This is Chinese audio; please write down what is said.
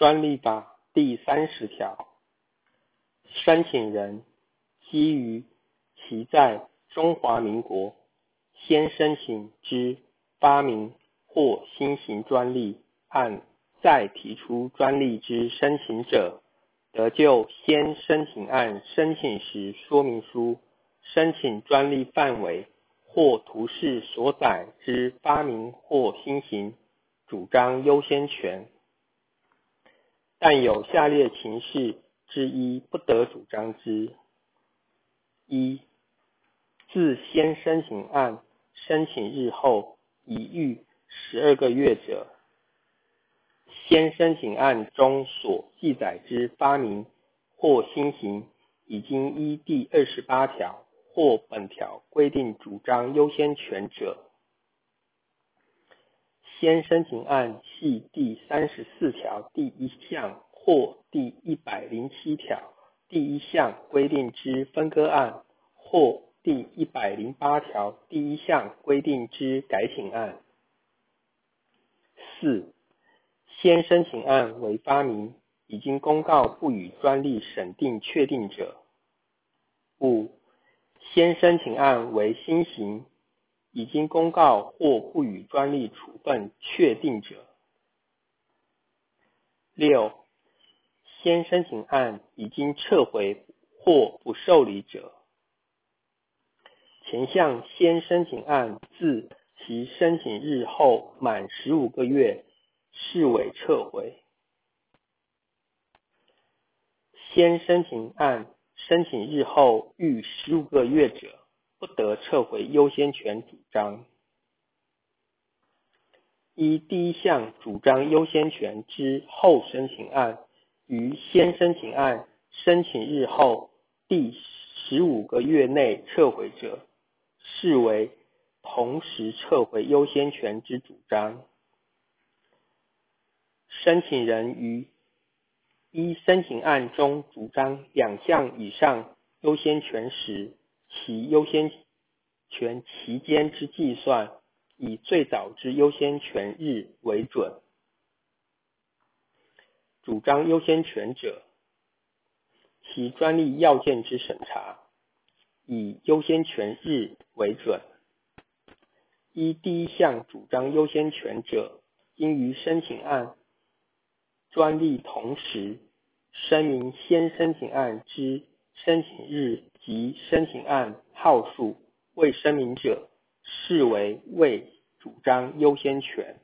专利法第三十条，申请人基于其在中华民国先申请之发明或新型专利案，再提出专利之申请者，得就先申请案申请时说明书、申请专利范围或图示所载之发明或新型主张优先权。但有下列情事之一不得主张之：一、自先申请案申请日后已逾十二个月者，先申请案中所记载之发明或新型，已经依第二十八条或本条规定主张优先权者。先申请案系第三十四条第一项或第一百零七条第一项规定之分割案，或第一百零八条第一项规定之改请案。四、先申请案为发明，已经公告不予专利审定确定者。五、先申请案为新型。已经公告或不予专利处分确定者。六、先申请案已经撤回或不受理者。前项先申请案自其申请日后满十五个月，视为撤回。先申请案申请日后逾十五个月者。不得撤回优先权主张。一第一项主张优先权之后申请案，于先申请案申请日后第十五个月内撤回者，视为同时撤回优先权之主张。申请人于一申请案中主张两项以上优先权时，其优先权期间之计算，以最早之优先权日为准。主张优先权者，其专利要件之审查，以优先权日为准。依第一项主张优先权者，应于申请案专利同时声明先申请案之申请日。及申请案号数未声明者，视为未主张优先权。